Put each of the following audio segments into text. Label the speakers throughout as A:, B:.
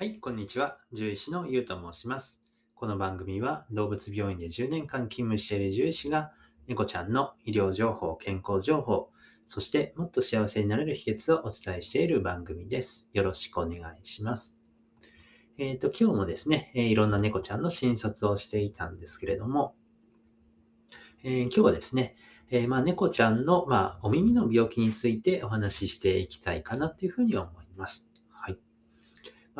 A: はい、こんにちは。獣医師のゆうと申します。この番組は動物病院で10年間勤務している獣医師が猫ちゃんの医療情報、健康情報、そしてもっと幸せになれる秘訣をお伝えしている番組です。よろしくお願いします。えっ、と、今日もですね、えいろんな猫ちゃんの診察をしていたんですけれども、えー今日はですね、えーまあ、猫ちゃんの、まあ、お耳の病気についてお話ししていきたいかなというふうに思います。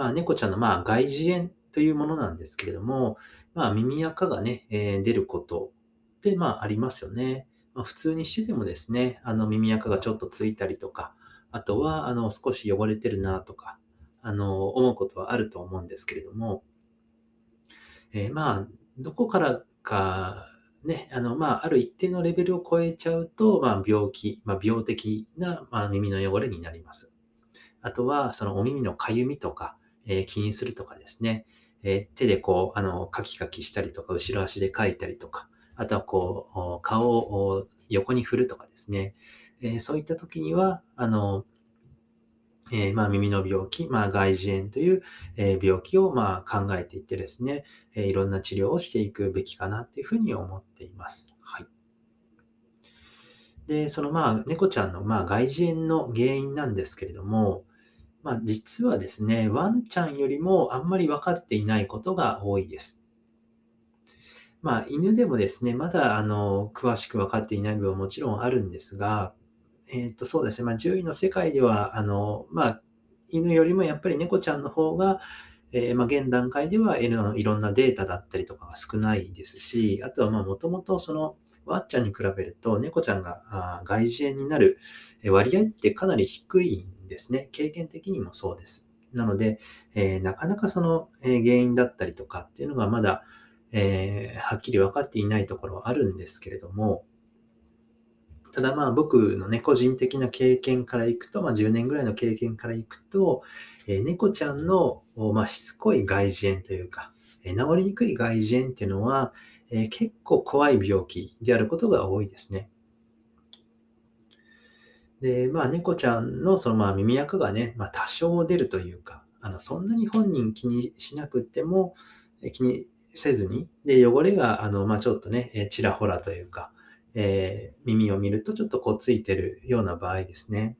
A: まあ、猫ちゃんの、まあ、外耳炎というものなんですけれども、まあ、耳垢がね、えー出ることって、まあ、ありますよね。まあ、普通にしててもですね、あの、耳垢がちょっとついたりとか、あとは、あの、少し汚れてるなとか、あの、思うことはあると思うんですけれども、えーまあ、どこからか、ね、あの、まあ、ある一定のレベルを超えちゃうと、まあ、病気、まあ、病的な、まあ、耳の汚れになります。あとは、そのお耳のかゆみとか、えー気にするとかですね、えー手でこう、あの、カキカキしたりとか、後ろ足でかいたりとか、あとはこう、顔を横に振るとかですね、えーそういった時には、あの、えーまあ、耳の病気、まあ、外耳炎という、えー病気をまあ考えていってですね、えーいろんな治療をしていくべきかなというふうに思っています。はい。で、そのまあ、猫ちゃんのまあ外耳炎の原因なんですけれども、まあ、実はですね、ワンちゃんよりもあんまり分かっていないことが多いです。まあ、犬でもですね、まだあの詳しく分かっていない部分はもちろんあるんですが、えっと、そうですね、まあ、獣医の世界では、あの、まあ、犬よりもやっぱり猫ちゃんの方が、えーまあ、現段階ではいろいろんなデータだったりとかが少ないですし、あとは、もともとその、ワンちゃんに比べると、猫ちゃんが外耳炎になる割合ってかなり低いんですね。経験的にもそうです。なので、えーなかなかその、え原因だったりとかっていうのがまだ、えーはっきり分かっていないところはあるんですけれども、ただまあ僕のね、個人的な経験からいくと、まあ10年ぐらいの経験からいくと、え猫ちゃんの、まあ、しつこい外耳炎というか、え治りにくい外耳炎っていうのは、え結構怖い病気であることが多いですね。で、まあ、猫ちゃんのそのまあ耳垢がね、まあ、多少出るというか、あのそんなに本人気にしなくても、気にせずに、で、汚れが、あの、まあ、ちょっとね、ちらほらというか、えー耳を見るとちょっとこうついてるような場合ですね。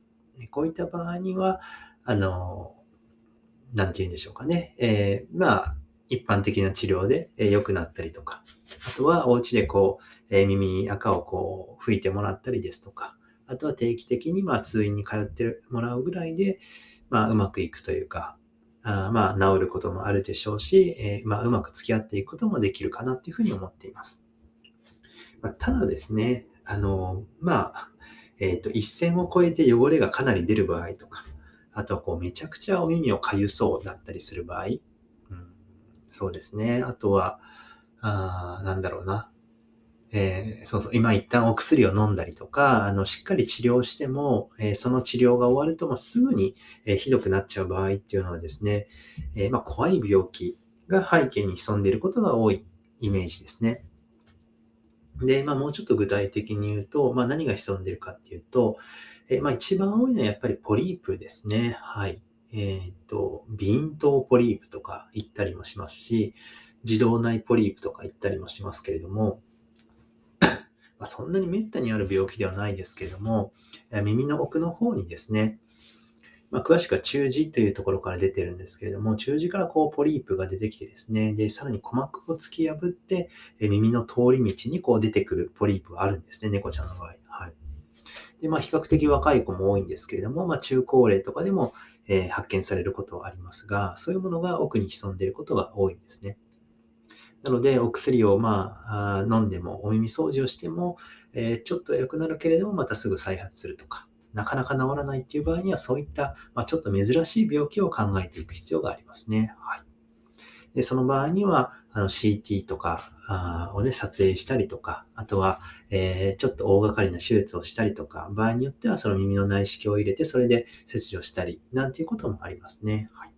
A: こういった場合には、あの、なんて言うんでしょうかね。えーまあ、一般的な治療でえー良くなったりとか、あとはお家でこう、えー耳垢をこう拭いてもらったりですとか、あとは定期的にまあ通院に通ってもらうぐらいで、まあ、うまくいくというか、あまあ、治ることもあるでしょうし、えーまあ、うまく付き合っていくこともできるかなというふうに思っています。まあ、ただですね、あの、まあ、えっ、と、一線を越えて汚れがかなり出る場合とか、あとはこう、めちゃくちゃお耳をかゆそうだったりする場合、うん、そうですね。あとは、あなんだろうな。えーそうそう、今一旦お薬を飲んだりとか、あの、しっかり治療しても、えーその治療が終わるともうすぐに、えーひどくなっちゃう場合っていうのはですね、えまあ、怖い病気が背景に潜んでいることが多いイメージですね。で、まあ、もうちょっと具体的に言うと、まあ、何が潜んでいるかっていうと、えまあ、一番多いのはやっぱりポリープですね。はい。えっ、と、鼻頭ポリープとか言ったりもしますし、自動内ポリープとか言ったりもしますけれども、まあ、そんなに滅多にある病気ではないですけれども、耳の奥の方にですね、まあ、詳しくは中耳というところから出てるんですけれども、中耳からこうポリープが出てきてですね、で、さらに鼓膜を突き破って、え耳の通り道にこう出てくるポリープがあるんですね、猫ちゃんの場合。はい。で、まあ、比較的若い子も多いんですけれども、まあ、中高齢とかでも、えー発見されることはありますが、そういうものが奥に潜んでいることが多いんですね。なので、お薬をまあ飲んでも、お耳掃除をしても、えーちょっと良くなるけれども、またすぐ再発するとか、なかなか治らないっていう場合には、そういった、まあ、ちょっと珍しい病気を考えていく必要がありますね。はい。で、その場合には、あの CT とかをね、撮影したりとか、あとは、えーちょっと大掛かりな手術をしたりとか、場合によってはその耳の内視鏡を入れて、それで切除したり、なんていうこともありますね。はい。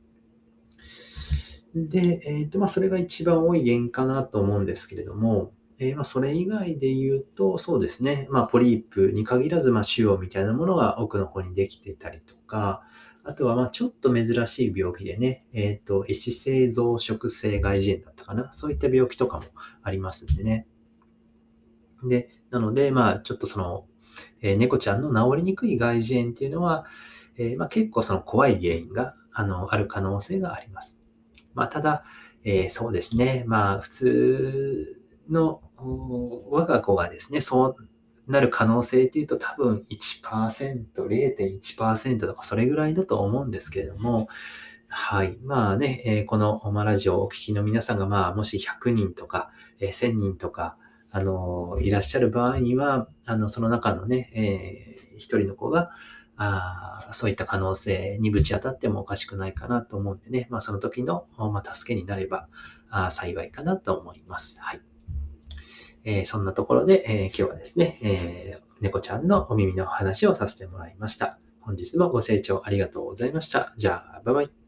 A: で、えっ、と、まあ、それが一番多い原因かなと思うんですけれども、えーまあ、それ以外で言うと、そうですね、まあ、ポリープに限らず、まあ、腫瘍みたいなものが奥の方にできていたりとか、あとは、まあ、ちょっと珍しい病気でね、えっ、と、壊死性増殖性外耳炎だったかな。そういった病気とかもありますんでね。で、なので、まあ、ちょっとその、えー、猫ちゃんの治りにくい外耳炎っていうのは、えー、まあ、結構その怖い原因が、あの、ある可能性があります。まあ、ただ、えー、そうですね。まあ、普通の我が子がですね、そうなる可能性っていうと多分1%、0.1%とかそれぐらいだと思うんですけれども、はい。まあね、えー、この、まラジオをお聞きの皆さんが、まあ、もし100人とか、えー、1000人とか、あのー、いらっしゃる場合には、あの、その中のね、えー、一人の子が、あそういった可能性にぶち当たってもおかしくないかなと思うんでね、まあ、その時の、まあ、助けになればあ幸いかなと思います。はい。えー、そんなところで、えー、今日はですね、えー、猫ちゃんのお耳の話をさせてもらいました。本日もご清聴ありがとうございました。じゃあ、バイバイ。